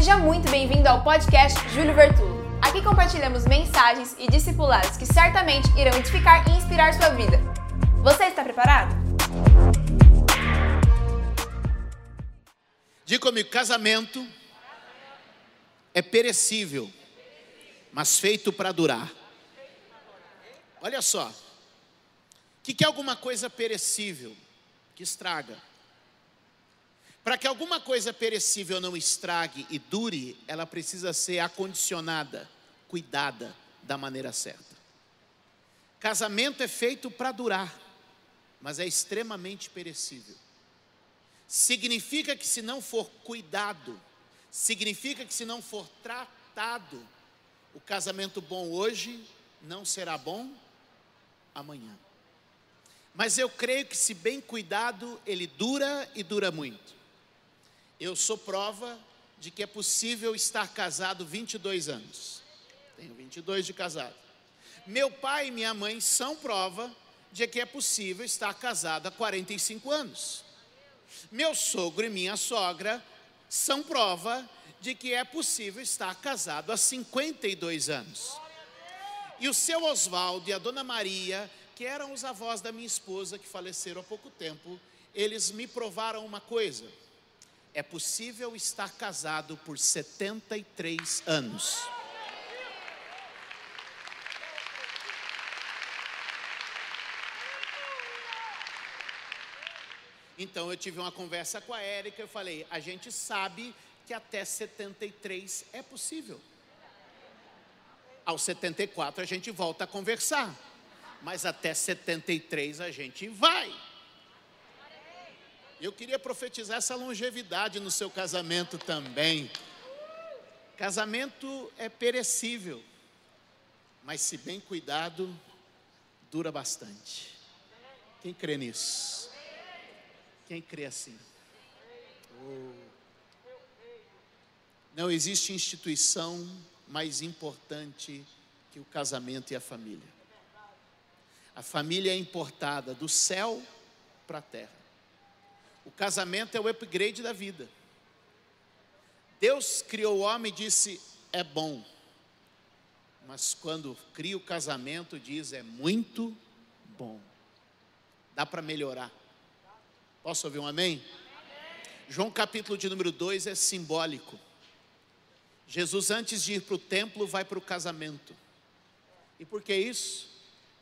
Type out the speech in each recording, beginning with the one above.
Seja muito bem-vindo ao podcast Júlio Vertulo. Aqui compartilhamos mensagens e discipulados que certamente irão edificar e inspirar sua vida. Você está preparado? Diga comigo, casamento é perecível, mas feito para durar. Olha só, o que, que é alguma coisa perecível? Que estraga. Para que alguma coisa perecível não estrague e dure, ela precisa ser acondicionada, cuidada da maneira certa. Casamento é feito para durar, mas é extremamente perecível. Significa que se não for cuidado, significa que se não for tratado, o casamento bom hoje não será bom amanhã. Mas eu creio que, se bem cuidado, ele dura e dura muito. Eu sou prova de que é possível estar casado 22 anos. Tenho 22 de casado. Meu pai e minha mãe são prova de que é possível estar casado há 45 anos. Meu sogro e minha sogra são prova de que é possível estar casado há 52 anos. E o seu Oswaldo e a dona Maria, que eram os avós da minha esposa, que faleceram há pouco tempo, eles me provaram uma coisa é possível estar casado por 73 anos. Então eu tive uma conversa com a Érica, eu falei, a gente sabe que até 73 é possível. Aos 74 a gente volta a conversar. Mas até 73 a gente vai. Eu queria profetizar essa longevidade no seu casamento também. Casamento é perecível, mas se bem cuidado, dura bastante. Quem crê nisso? Quem crê assim? Oh. Não existe instituição mais importante que o casamento e a família. A família é importada do céu para a terra. O casamento é o upgrade da vida. Deus criou o homem e disse: é bom. Mas quando cria o casamento, diz: é muito bom. Dá para melhorar. Posso ouvir um amém? João capítulo de número 2 é simbólico. Jesus, antes de ir para o templo, vai para o casamento. E por que isso?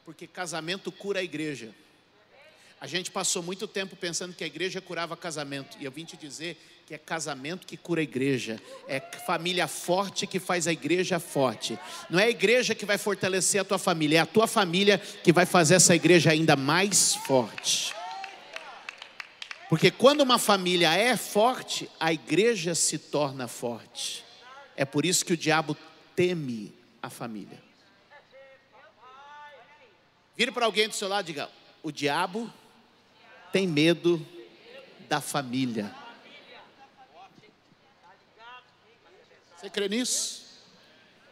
Porque casamento cura a igreja. A gente passou muito tempo pensando que a igreja curava casamento, e eu vim te dizer que é casamento que cura a igreja, é família forte que faz a igreja forte. Não é a igreja que vai fortalecer a tua família, é a tua família que vai fazer essa igreja ainda mais forte. Porque quando uma família é forte, a igreja se torna forte. É por isso que o diabo teme a família. Vire para alguém do seu lado e diga: o diabo tem medo da família. Você crê nisso?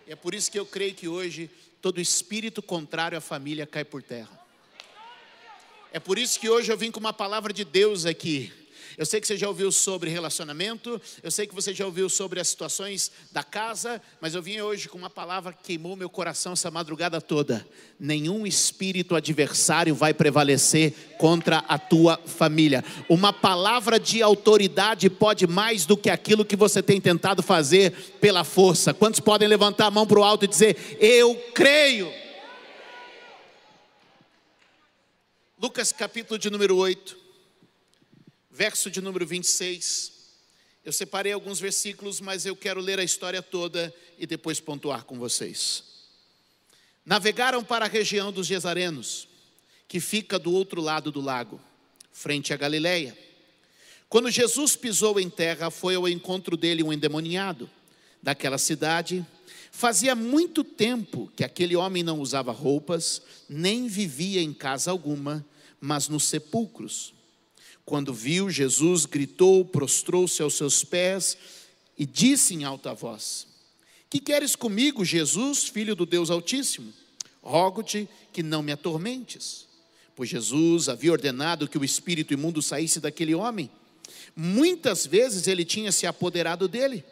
E é por isso que eu creio que hoje todo espírito contrário à família cai por terra. É por isso que hoje eu vim com uma palavra de Deus aqui eu sei que você já ouviu sobre relacionamento, eu sei que você já ouviu sobre as situações da casa, mas eu vim hoje com uma palavra que queimou meu coração essa madrugada toda. Nenhum espírito adversário vai prevalecer contra a tua família. Uma palavra de autoridade pode mais do que aquilo que você tem tentado fazer pela força. Quantos podem levantar a mão para o alto e dizer: Eu creio? Lucas capítulo de número 8 verso de número 26. Eu separei alguns versículos, mas eu quero ler a história toda e depois pontuar com vocês. Navegaram para a região dos Gesarenos, que fica do outro lado do lago, frente a Galiléia. Quando Jesus pisou em terra, foi ao encontro dele um endemoniado daquela cidade. Fazia muito tempo que aquele homem não usava roupas, nem vivia em casa alguma, mas nos sepulcros. Quando viu Jesus, gritou, prostrou-se aos seus pés e disse em alta voz: Que queres comigo, Jesus, filho do Deus Altíssimo? Rogo-te que não me atormentes. Pois Jesus havia ordenado que o espírito imundo saísse daquele homem. Muitas vezes ele tinha se apoderado dele,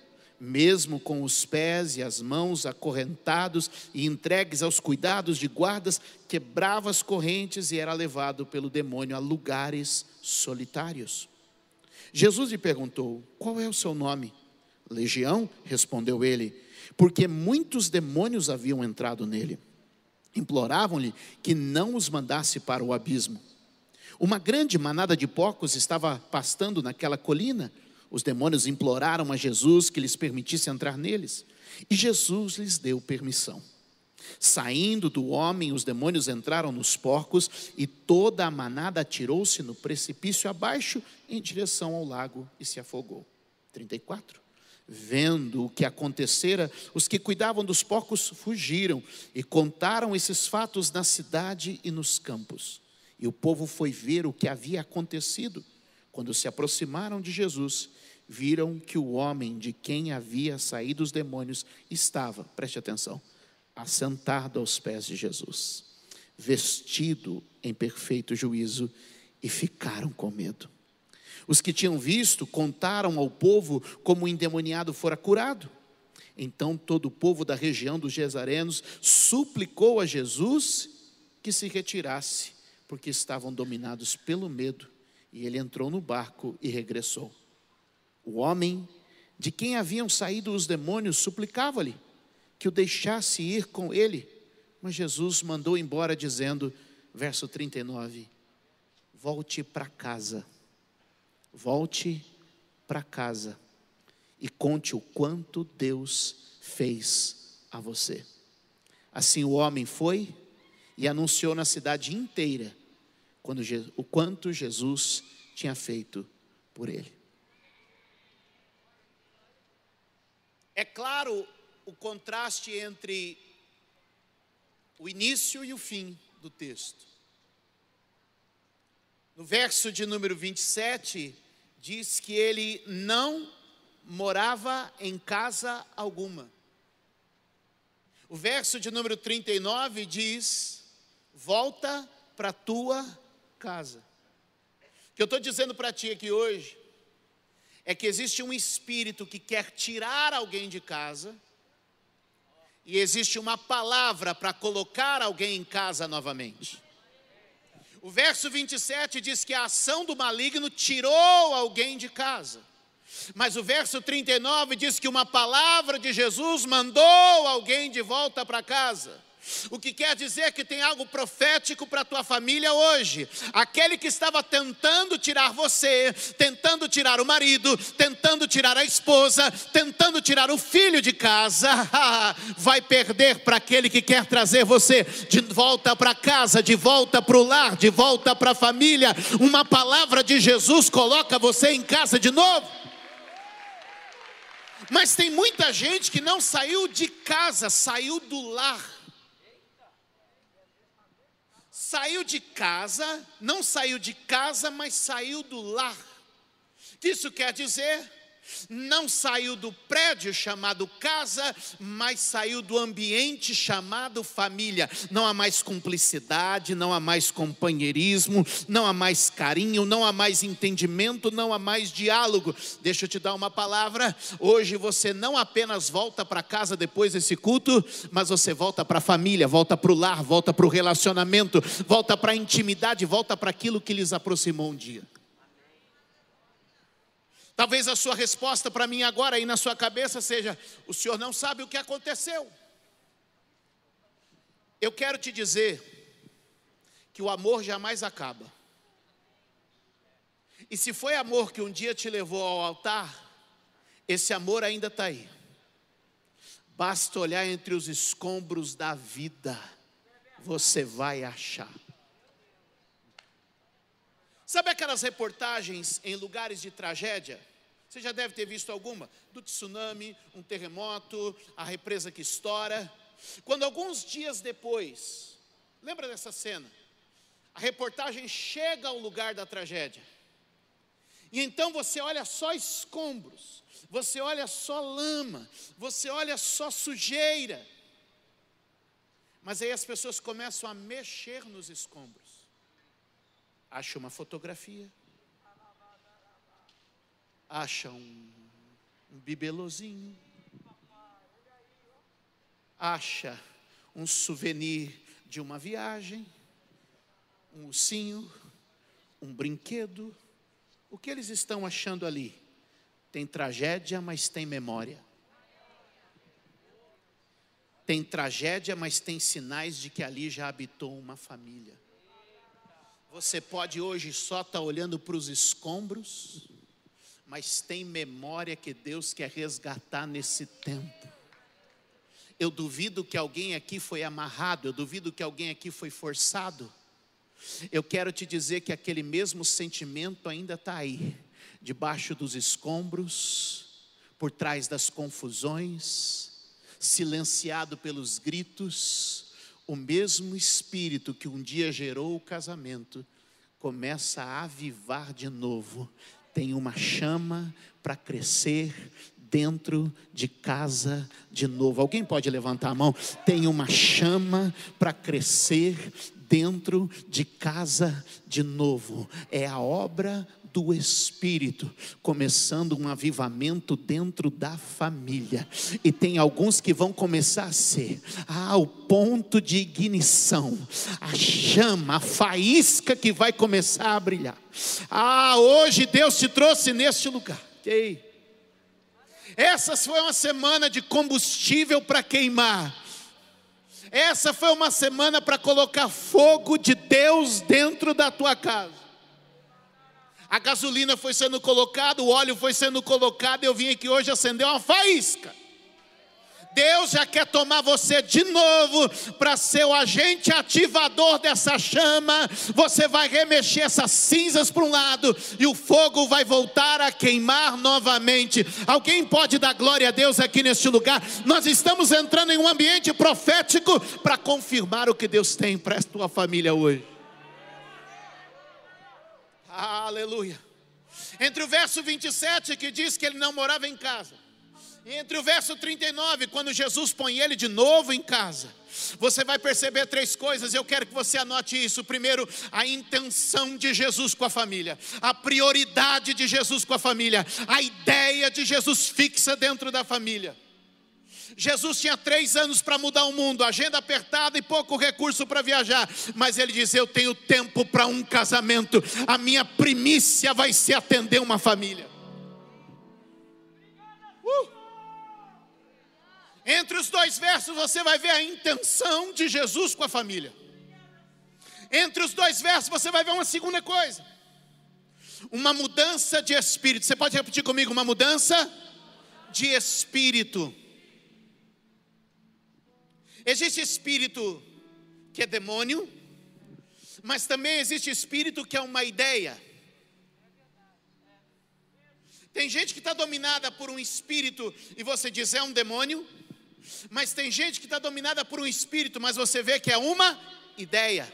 mesmo com os pés e as mãos acorrentados e entregues aos cuidados de guardas, quebrava as correntes e era levado pelo demônio a lugares solitários. Jesus lhe perguntou: Qual é o seu nome? Legião, respondeu ele, porque muitos demônios haviam entrado nele. Imploravam-lhe que não os mandasse para o abismo. Uma grande manada de porcos estava pastando naquela colina. Os demônios imploraram a Jesus que lhes permitisse entrar neles, e Jesus lhes deu permissão. Saindo do homem, os demônios entraram nos porcos e toda a manada atirou-se no precipício abaixo em direção ao lago e se afogou. 34. Vendo o que acontecera, os que cuidavam dos porcos fugiram e contaram esses fatos na cidade e nos campos. E o povo foi ver o que havia acontecido. Quando se aproximaram de Jesus, viram que o homem de quem havia saído os demônios estava, preste atenção, assentado aos pés de Jesus, vestido em perfeito juízo, e ficaram com medo. Os que tinham visto contaram ao povo como o endemoniado fora curado. Então todo o povo da região dos Gesarenos suplicou a Jesus que se retirasse, porque estavam dominados pelo medo. E ele entrou no barco e regressou. O homem de quem haviam saído os demônios suplicava-lhe que o deixasse ir com ele, mas Jesus mandou embora, dizendo, verso 39, volte para casa Volte para casa e conte o quanto Deus fez a você. Assim o homem foi e anunciou na cidade inteira quando, o quanto Jesus tinha feito por ele. É claro o contraste entre o início e o fim do texto. No verso de número 27, diz que ele não morava em casa alguma. O verso de número 39 diz: Volta para tua casa. O que eu estou dizendo para ti aqui hoje é que existe um espírito que quer tirar alguém de casa, e existe uma palavra para colocar alguém em casa novamente. O verso 27 diz que a ação do maligno tirou alguém de casa. Mas o verso 39 diz que uma palavra de Jesus mandou alguém de volta para casa. O que quer dizer que tem algo profético para a tua família hoje. Aquele que estava tentando tirar você, tentando tirar o marido, tentando tirar a esposa, tentando tirar o filho de casa, vai perder para aquele que quer trazer você de volta para casa, de volta para o lar, de volta para a família. Uma palavra de Jesus coloca você em casa de novo. Mas tem muita gente que não saiu de casa, saiu do lar. Saiu de casa, não saiu de casa, mas saiu do lar. Isso quer dizer não saiu do prédio chamado casa, mas saiu do ambiente chamado família. Não há mais cumplicidade, não há mais companheirismo, não há mais carinho, não há mais entendimento, não há mais diálogo. Deixa eu te dar uma palavra. Hoje você não apenas volta para casa depois desse culto, mas você volta para a família, volta para o lar, volta para o relacionamento, volta para a intimidade, volta para aquilo que lhes aproximou um dia. Talvez a sua resposta para mim agora aí na sua cabeça seja: o senhor não sabe o que aconteceu. Eu quero te dizer que o amor jamais acaba. E se foi amor que um dia te levou ao altar, esse amor ainda está aí. Basta olhar entre os escombros da vida, você vai achar. Sabe aquelas reportagens em lugares de tragédia? Você já deve ter visto alguma, do tsunami, um terremoto, a represa que estoura. Quando alguns dias depois, lembra dessa cena? A reportagem chega ao lugar da tragédia. E então você olha só escombros, você olha só lama, você olha só sujeira. Mas aí as pessoas começam a mexer nos escombros acha uma fotografia, acha um, um bibelozinho, acha um souvenir de uma viagem, um ursinho, um brinquedo. O que eles estão achando ali? Tem tragédia, mas tem memória. Tem tragédia, mas tem sinais de que ali já habitou uma família. Você pode hoje só estar tá olhando para os escombros, mas tem memória que Deus quer resgatar nesse tempo. Eu duvido que alguém aqui foi amarrado, eu duvido que alguém aqui foi forçado. Eu quero te dizer que aquele mesmo sentimento ainda está aí, debaixo dos escombros, por trás das confusões, silenciado pelos gritos, o mesmo espírito que um dia gerou o casamento começa a avivar de novo. Tem uma chama para crescer dentro de casa de novo. Alguém pode levantar a mão? Tem uma chama para crescer dentro de casa de novo. É a obra do Espírito, começando um avivamento dentro da família. E tem alguns que vão começar a ser ah, o ponto de ignição, a chama, a faísca que vai começar a brilhar. Ah, hoje Deus te trouxe neste lugar. Okay. Essa foi uma semana de combustível para queimar. Essa foi uma semana para colocar fogo de Deus dentro da tua casa a gasolina foi sendo colocada, o óleo foi sendo colocado, eu vim aqui hoje acender uma faísca. Deus já quer tomar você de novo para ser o agente ativador dessa chama. Você vai remexer essas cinzas para um lado e o fogo vai voltar a queimar novamente. Alguém pode dar glória a Deus aqui neste lugar? Nós estamos entrando em um ambiente profético para confirmar o que Deus tem para a tua família hoje. Aleluia. Entre o verso 27, que diz que ele não morava em casa, entre o verso 39, quando Jesus põe ele de novo em casa, você vai perceber três coisas, eu quero que você anote isso. Primeiro, a intenção de Jesus com a família, a prioridade de Jesus com a família, a ideia de Jesus fixa dentro da família. Jesus tinha três anos para mudar o mundo, agenda apertada e pouco recurso para viajar, mas ele diz: Eu tenho tempo para um casamento, a minha primícia vai ser atender uma família. Uh! Entre os dois versos você vai ver a intenção de Jesus com a família. Entre os dois versos você vai ver uma segunda coisa. Uma mudança de espírito. Você pode repetir comigo? Uma mudança de espírito. Existe espírito que é demônio, mas também existe espírito que é uma ideia. Tem gente que está dominada por um espírito e você diz é um demônio, mas tem gente que está dominada por um espírito, mas você vê que é uma ideia.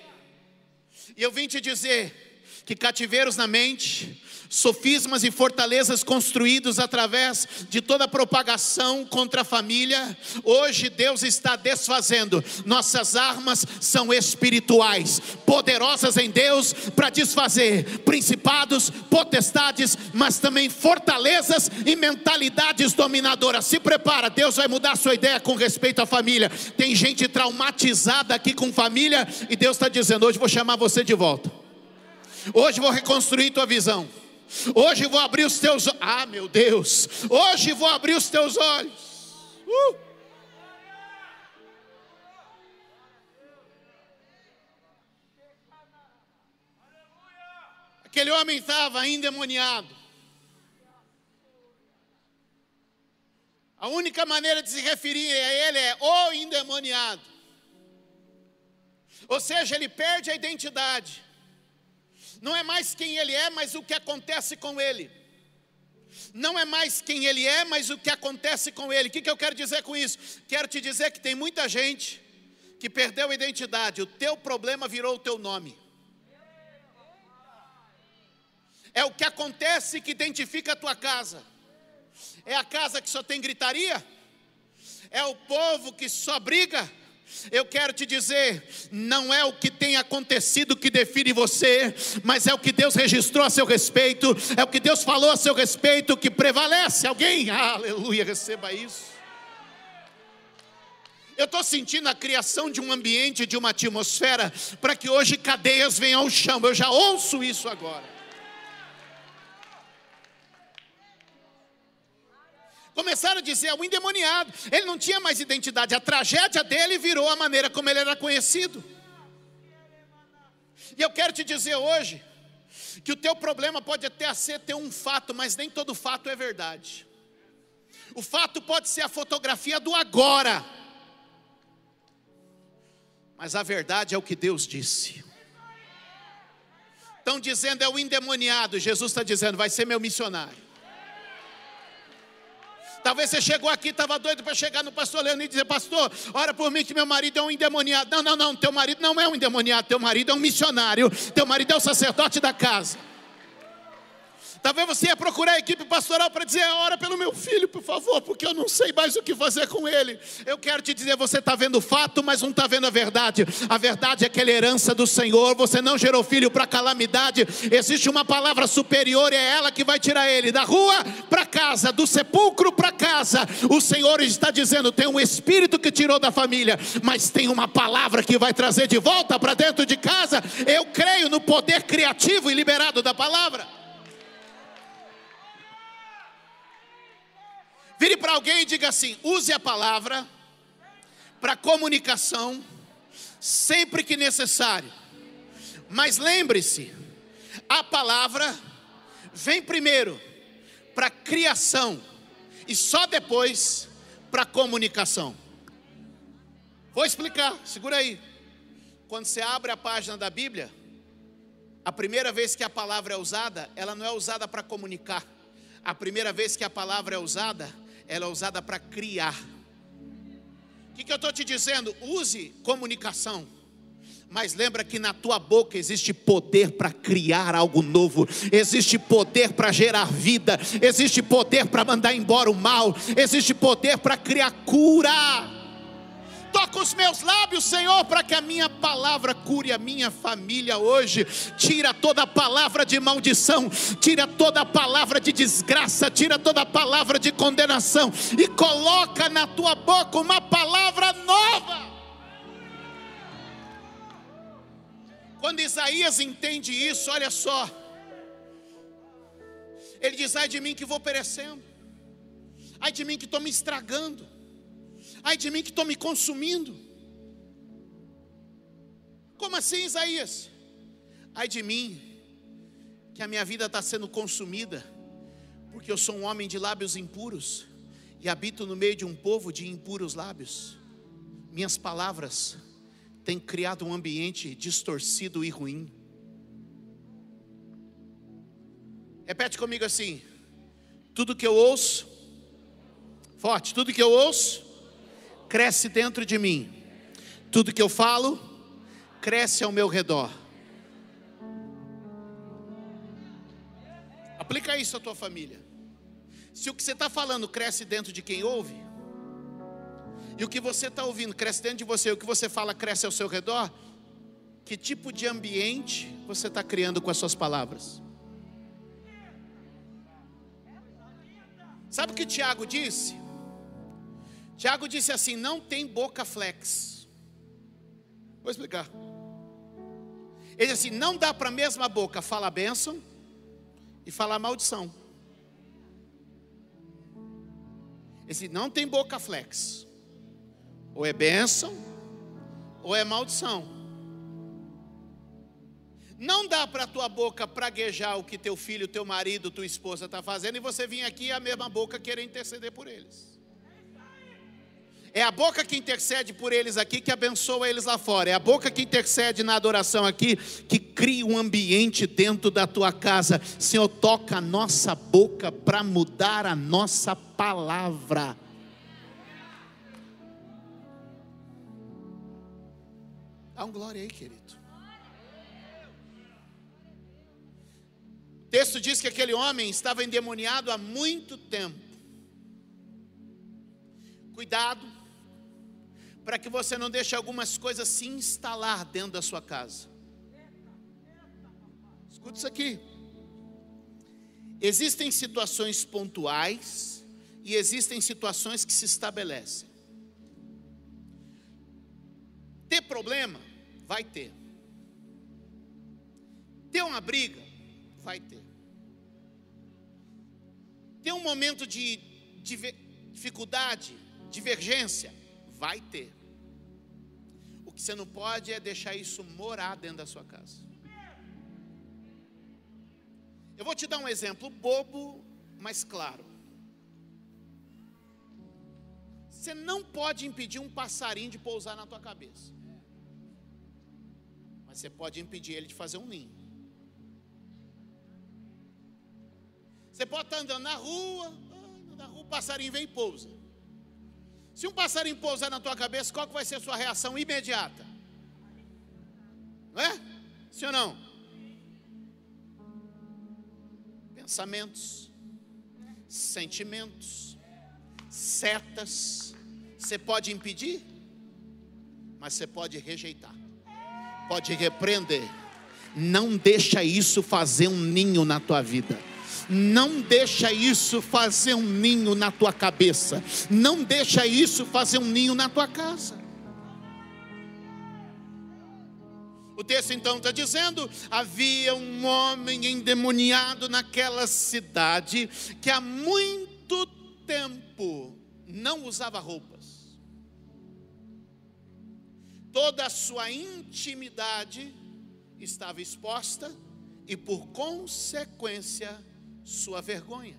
E eu vim te dizer que cativeiros na mente, sofismas e fortalezas construídos através de toda propagação contra a família, hoje Deus está desfazendo. Nossas armas são espirituais, poderosas em Deus para desfazer principados, potestades, mas também fortalezas e mentalidades dominadoras. Se prepara, Deus vai mudar sua ideia com respeito à família. Tem gente traumatizada aqui com família e Deus está dizendo: hoje vou chamar você de volta. Hoje vou reconstruir tua visão. Hoje vou abrir os teus Ah, meu Deus. Hoje vou abrir os teus olhos. Uh. Aquele homem estava endemoniado. A única maneira de se referir a ele é o endemoniado. Ou seja, ele perde a identidade não é mais quem ele é, mas o que acontece com ele. Não é mais quem ele é, mas o que acontece com ele. O que, que eu quero dizer com isso? Quero te dizer que tem muita gente que perdeu a identidade, o teu problema virou o teu nome. É o que acontece que identifica a tua casa. É a casa que só tem gritaria? É o povo que só briga? Eu quero te dizer, não é o que tem acontecido que define você, mas é o que Deus registrou a seu respeito, é o que Deus falou a seu respeito que prevalece. Alguém, aleluia, receba isso. Eu estou sentindo a criação de um ambiente, de uma atmosfera, para que hoje cadeias venham ao chão. Eu já ouço isso agora. Começaram a dizer, é um endemoniado. Ele não tinha mais identidade. A tragédia dele virou a maneira como ele era conhecido. E eu quero te dizer hoje que o teu problema pode até ser ter um fato, mas nem todo fato é verdade. O fato pode ser a fotografia do agora. Mas a verdade é o que Deus disse. Estão dizendo é o endemoniado, Jesus está dizendo, vai ser meu missionário. Talvez você chegou aqui, estava doido para chegar no pastor Leandro e dizer, pastor, ora por mim que meu marido é um endemoniado. Não, não, não, teu marido não é um endemoniado, teu marido é um missionário, teu marido é o sacerdote da casa. Talvez você ia procurar a equipe pastoral para dizer: ora pelo meu filho, por favor, porque eu não sei mais o que fazer com ele. Eu quero te dizer: você está vendo o fato, mas não está vendo a verdade. A verdade é aquela herança do Senhor. Você não gerou filho para calamidade. Existe uma palavra superior e é ela que vai tirar ele da rua para casa, do sepulcro para casa. O Senhor está dizendo: tem um espírito que tirou da família, mas tem uma palavra que vai trazer de volta para dentro de casa. Eu creio no poder criativo e liberado da palavra. Vire para alguém e diga assim: use a palavra para comunicação sempre que necessário. Mas lembre-se, a palavra vem primeiro para criação e só depois para comunicação. Vou explicar, segura aí. Quando você abre a página da Bíblia, a primeira vez que a palavra é usada, ela não é usada para comunicar. A primeira vez que a palavra é usada, ela é usada para criar. O que, que eu estou te dizendo? Use comunicação. Mas lembra que na tua boca existe poder para criar algo novo, existe poder para gerar vida, existe poder para mandar embora o mal, existe poder para criar cura. Toca os meus lábios, Senhor, para que a minha palavra cure a minha família hoje. Tira toda palavra de maldição, tira toda palavra de desgraça, tira toda palavra de condenação e coloca na tua boca uma palavra nova. Quando Isaías entende isso, olha só. Ele diz: Ai de mim que vou perecendo, ai de mim que estou me estragando. Ai de mim que estou me consumindo. Como assim, Isaías? Ai de mim, que a minha vida está sendo consumida, porque eu sou um homem de lábios impuros e habito no meio de um povo de impuros lábios. Minhas palavras têm criado um ambiente distorcido e ruim. Repete comigo assim: tudo que eu ouço, forte, tudo que eu ouço, cresce dentro de mim. Tudo que eu falo, cresce ao meu redor. Aplica isso à tua família. Se o que você está falando cresce dentro de quem ouve, e o que você está ouvindo cresce dentro de você, o que você fala cresce ao seu redor, que tipo de ambiente você está criando com as suas palavras? Sabe o que Tiago disse? Tiago disse assim: não tem boca flex. Vou explicar. Ele disse assim: não dá para a mesma boca falar bênção e falar maldição. Ele disse: não tem boca flex. Ou é bênção, ou é maldição. Não dá para a tua boca praguejar o que teu filho, teu marido, tua esposa está fazendo e você vir aqui a mesma boca querer interceder por eles. É a boca que intercede por eles aqui que abençoa eles lá fora. É a boca que intercede na adoração aqui que cria um ambiente dentro da tua casa. Senhor, toca a nossa boca para mudar a nossa palavra. Dá um glória aí, querido. O texto diz que aquele homem estava endemoniado há muito tempo. Cuidado para que você não deixe algumas coisas se instalar dentro da sua casa. Escuta isso aqui. Existem situações pontuais e existem situações que se estabelecem. Ter problema? Vai ter. Ter uma briga? Vai ter. Ter um momento de, de dificuldade, divergência? Vai ter. O que você não pode é deixar isso morar dentro da sua casa. Eu vou te dar um exemplo bobo, mas claro. Você não pode impedir um passarinho de pousar na tua cabeça. Mas você pode impedir ele de fazer um ninho. Você pode estar andando na rua, na rua o passarinho vem e pousa. Se um passarinho pousar na tua cabeça, qual que vai ser a sua reação imediata? Não é? Sim ou não? Pensamentos, sentimentos, setas. Você pode impedir, mas você pode rejeitar, pode repreender. Não deixa isso fazer um ninho na tua vida. Não deixa isso fazer um ninho na tua cabeça. Não deixa isso fazer um ninho na tua casa. O texto então está dizendo: havia um homem endemoniado naquela cidade que há muito tempo não usava roupas. Toda a sua intimidade estava exposta e, por consequência, sua vergonha.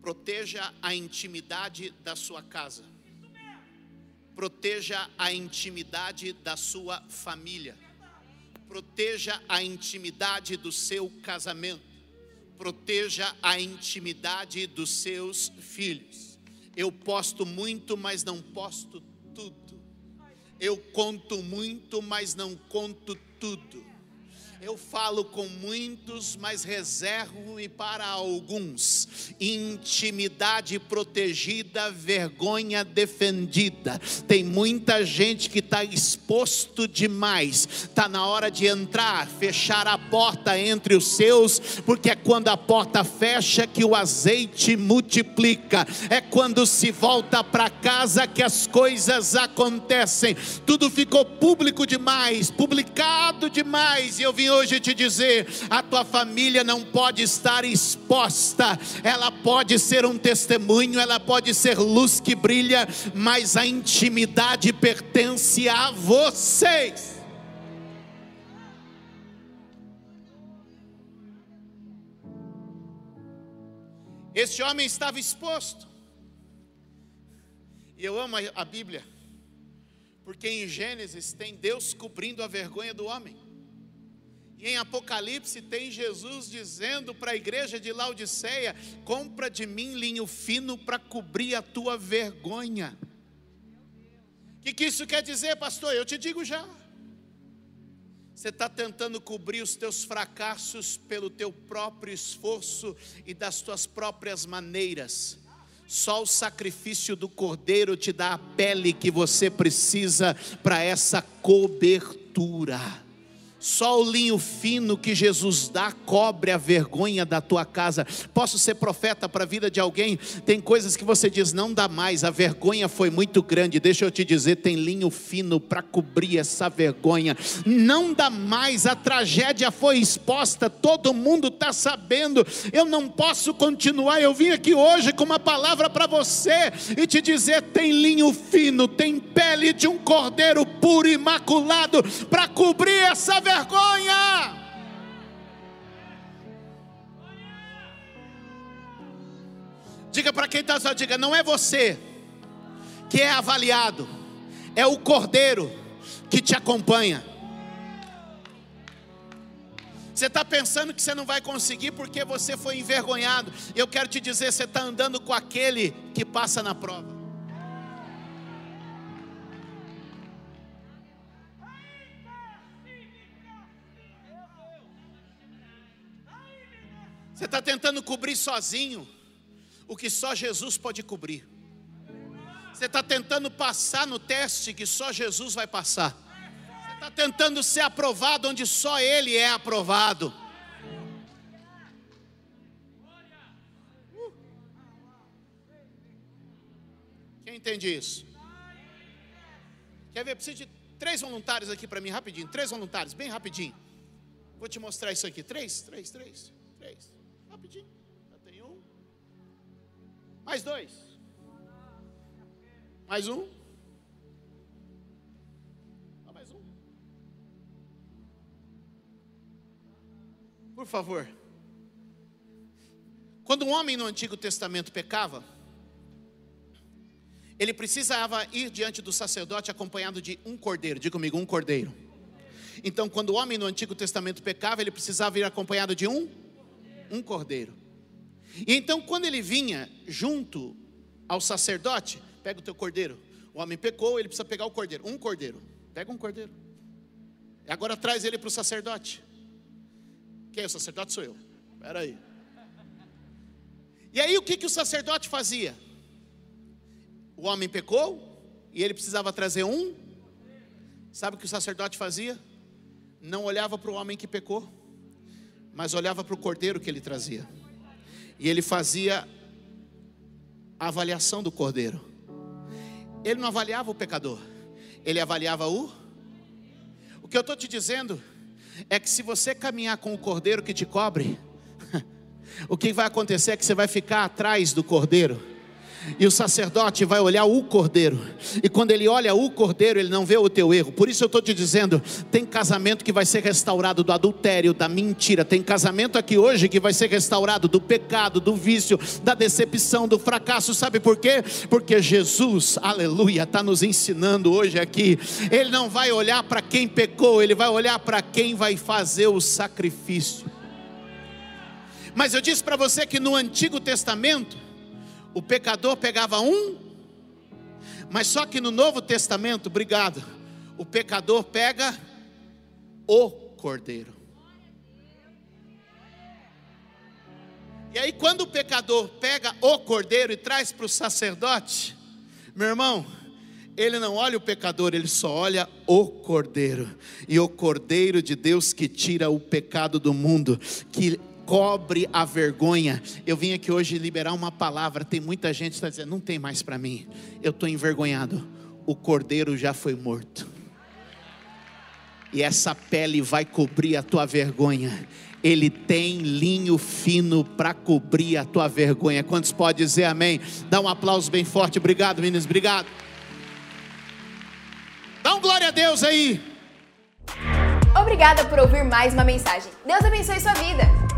Proteja a intimidade da sua casa. Proteja a intimidade da sua família. Proteja a intimidade do seu casamento. Proteja a intimidade dos seus filhos. Eu posto muito, mas não posto tudo. Eu conto muito, mas não conto tudo. Eu falo com muitos, mas reservo e para alguns. Intimidade protegida, vergonha defendida. Tem muita gente que está exposto demais. Está na hora de entrar, fechar a porta entre os seus, porque é quando a porta fecha que o azeite multiplica. É quando se volta para casa que as coisas acontecem. Tudo ficou público demais, publicado demais. E eu vim hoje te dizer: a tua família não pode estar exposta, ela pode ser um testemunho, ela pode ser luz que brilha, mas a intimidade pertence a vocês. Este homem estava exposto. E eu amo a Bíblia, porque em Gênesis tem Deus cobrindo a vergonha do homem. E em Apocalipse tem Jesus dizendo para a igreja de Laodiceia: compra de mim linho fino para cobrir a tua vergonha. O que, que isso quer dizer, pastor? Eu te digo já. Você está tentando cobrir os teus fracassos pelo teu próprio esforço e das tuas próprias maneiras. Só o sacrifício do cordeiro te dá a pele que você precisa para essa cobertura. Só o linho fino que Jesus dá cobre a vergonha da tua casa. Posso ser profeta para a vida de alguém? Tem coisas que você diz, não dá mais, a vergonha foi muito grande. Deixa eu te dizer, tem linho fino para cobrir essa vergonha. Não dá mais, a tragédia foi exposta, todo mundo está sabendo. Eu não posso continuar. Eu vim aqui hoje com uma palavra para você e te dizer: tem linho fino, tem pele de um cordeiro puro, imaculado, para cobrir essa vergonha vergonha. Diga para quem está só, diga, não é você que é avaliado, é o cordeiro que te acompanha. Você está pensando que você não vai conseguir porque você foi envergonhado. Eu quero te dizer, você está andando com aquele que passa na prova. Você está tentando cobrir sozinho o que só Jesus pode cobrir. Você está tentando passar no teste que só Jesus vai passar. Você está tentando ser aprovado onde só Ele é aprovado. entende isso? Quer ver? Preciso de três voluntários aqui para mim, rapidinho. Três voluntários, bem rapidinho. Vou te mostrar isso aqui. Três, três, três, três. Rapidinho. Já tem um. Mais dois. Mais um. Mais um. Por favor. Quando um homem no Antigo Testamento pecava, ele precisava ir diante do sacerdote acompanhado de um cordeiro. Diga comigo, um cordeiro. Então, quando o homem no Antigo Testamento pecava, ele precisava ir acompanhado de um um cordeiro. E então, quando ele vinha junto ao sacerdote, pega o teu cordeiro. O homem pecou, ele precisa pegar o cordeiro, um cordeiro. Pega um cordeiro. E agora traz ele para o sacerdote. Quem é o sacerdote? Sou eu. Espera aí. E aí o que, que o sacerdote fazia? O homem pecou e ele precisava trazer um. Sabe o que o sacerdote fazia? Não olhava para o homem que pecou, mas olhava para o cordeiro que ele trazia. E ele fazia a avaliação do cordeiro. Ele não avaliava o pecador, ele avaliava o. O que eu estou te dizendo é que se você caminhar com o cordeiro que te cobre, o que vai acontecer é que você vai ficar atrás do cordeiro e o sacerdote vai olhar o cordeiro. E quando ele olha o cordeiro, ele não vê o teu erro. Por isso eu estou te dizendo: tem casamento que vai ser restaurado do adultério, da mentira. Tem casamento aqui hoje que vai ser restaurado do pecado, do vício, da decepção, do fracasso. Sabe por quê? Porque Jesus, aleluia, está nos ensinando hoje aqui. Ele não vai olhar para quem pecou, ele vai olhar para quem vai fazer o sacrifício. Mas eu disse para você que no Antigo Testamento, o pecador pegava um, mas só que no Novo Testamento, obrigado, o pecador pega o cordeiro. E aí, quando o pecador pega o cordeiro e traz para o sacerdote, meu irmão, ele não olha o pecador, ele só olha o cordeiro. E o cordeiro de Deus que tira o pecado do mundo, que cobre a vergonha. Eu vim aqui hoje liberar uma palavra. Tem muita gente que está dizendo: não tem mais para mim, eu estou envergonhado. O cordeiro já foi morto, e essa pele vai cobrir a tua vergonha. Ele tem linho fino para cobrir a tua vergonha. Quantos podem dizer amém? Dá um aplauso bem forte. Obrigado, meninos. Obrigado. Dá um glória a Deus aí. Obrigada por ouvir mais uma mensagem. Deus abençoe sua vida.